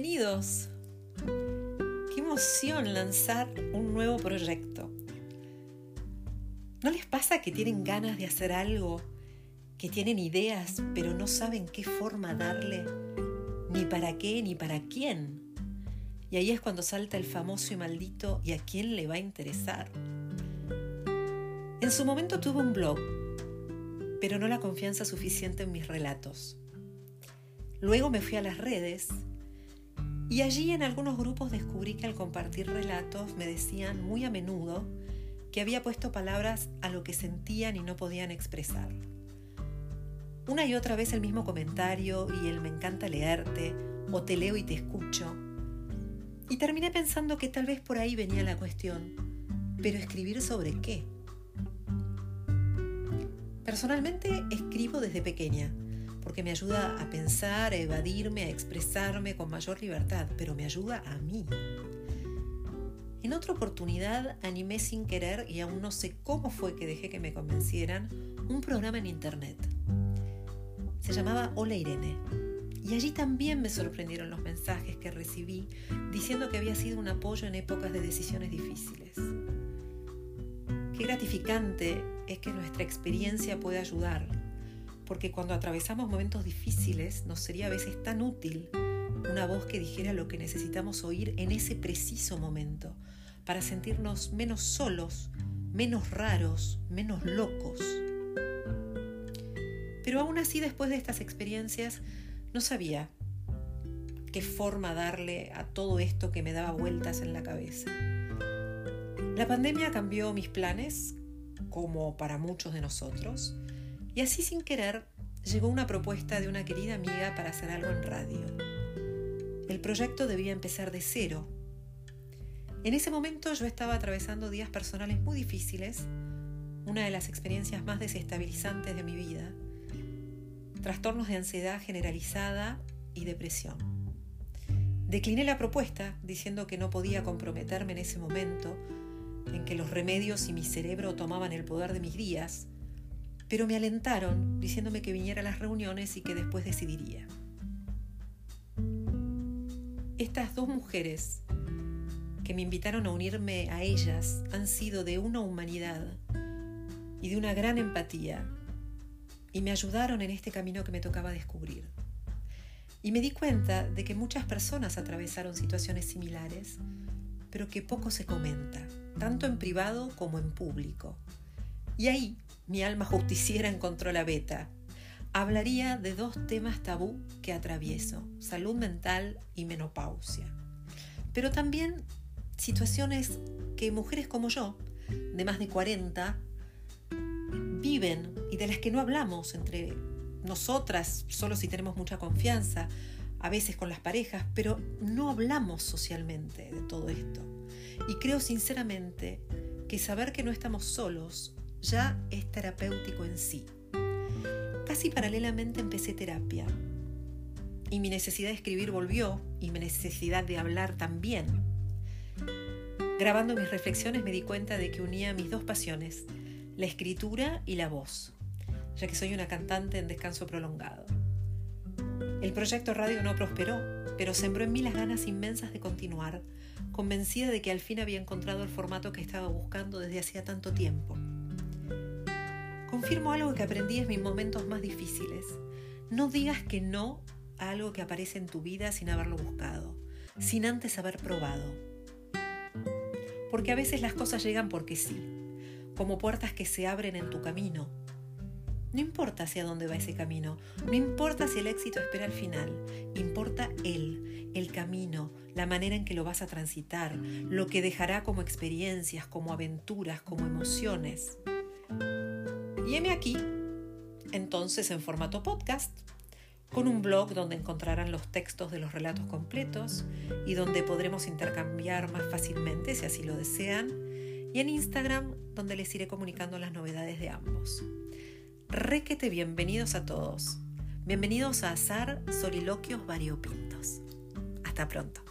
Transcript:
bienvenidos. Qué emoción lanzar un nuevo proyecto. ¿No les pasa que tienen ganas de hacer algo, que tienen ideas, pero no saben qué forma darle, ni para qué, ni para quién? Y ahí es cuando salta el famoso y maldito ¿y a quién le va a interesar? En su momento tuve un blog, pero no la confianza suficiente en mis relatos. Luego me fui a las redes y allí en algunos grupos descubrí que al compartir relatos me decían muy a menudo que había puesto palabras a lo que sentían y no podían expresar. Una y otra vez el mismo comentario y el me encanta leerte o te leo y te escucho. Y terminé pensando que tal vez por ahí venía la cuestión. Pero escribir sobre qué? Personalmente escribo desde pequeña porque me ayuda a pensar, a evadirme, a expresarme con mayor libertad, pero me ayuda a mí. En otra oportunidad animé sin querer, y aún no sé cómo fue que dejé que me convencieran, un programa en internet. Se llamaba Hola Irene. Y allí también me sorprendieron los mensajes que recibí diciendo que había sido un apoyo en épocas de decisiones difíciles. Qué gratificante es que nuestra experiencia puede ayudar porque cuando atravesamos momentos difíciles nos sería a veces tan útil una voz que dijera lo que necesitamos oír en ese preciso momento, para sentirnos menos solos, menos raros, menos locos. Pero aún así, después de estas experiencias, no sabía qué forma darle a todo esto que me daba vueltas en la cabeza. La pandemia cambió mis planes, como para muchos de nosotros, y así sin querer llegó una propuesta de una querida amiga para hacer algo en radio. El proyecto debía empezar de cero. En ese momento yo estaba atravesando días personales muy difíciles, una de las experiencias más desestabilizantes de mi vida, trastornos de ansiedad generalizada y depresión. Decliné la propuesta diciendo que no podía comprometerme en ese momento en que los remedios y mi cerebro tomaban el poder de mis días pero me alentaron diciéndome que viniera a las reuniones y que después decidiría. Estas dos mujeres que me invitaron a unirme a ellas han sido de una humanidad y de una gran empatía y me ayudaron en este camino que me tocaba descubrir. Y me di cuenta de que muchas personas atravesaron situaciones similares, pero que poco se comenta, tanto en privado como en público. Y ahí mi alma justiciera encontró la beta. Hablaría de dos temas tabú que atravieso, salud mental y menopausia. Pero también situaciones que mujeres como yo, de más de 40, viven y de las que no hablamos entre nosotras, solo si tenemos mucha confianza, a veces con las parejas, pero no hablamos socialmente de todo esto. Y creo sinceramente que saber que no estamos solos ya es terapéutico en sí. Casi paralelamente empecé terapia y mi necesidad de escribir volvió y mi necesidad de hablar también. Grabando mis reflexiones me di cuenta de que unía mis dos pasiones, la escritura y la voz, ya que soy una cantante en descanso prolongado. El proyecto radio no prosperó, pero sembró en mí las ganas inmensas de continuar, convencida de que al fin había encontrado el formato que estaba buscando desde hacía tanto tiempo. Confirmo algo que aprendí en mis momentos más difíciles. No digas que no a algo que aparece en tu vida sin haberlo buscado, sin antes haber probado. Porque a veces las cosas llegan porque sí, como puertas que se abren en tu camino. No importa hacia dónde va ese camino, no importa si el éxito espera al final, importa él, el camino, la manera en que lo vas a transitar, lo que dejará como experiencias, como aventuras, como emociones. Y heme aquí, entonces en formato podcast, con un blog donde encontrarán los textos de los relatos completos y donde podremos intercambiar más fácilmente si así lo desean, y en Instagram donde les iré comunicando las novedades de ambos. Requete bienvenidos a todos. Bienvenidos a Azar Soliloquios Variopintos. Hasta pronto.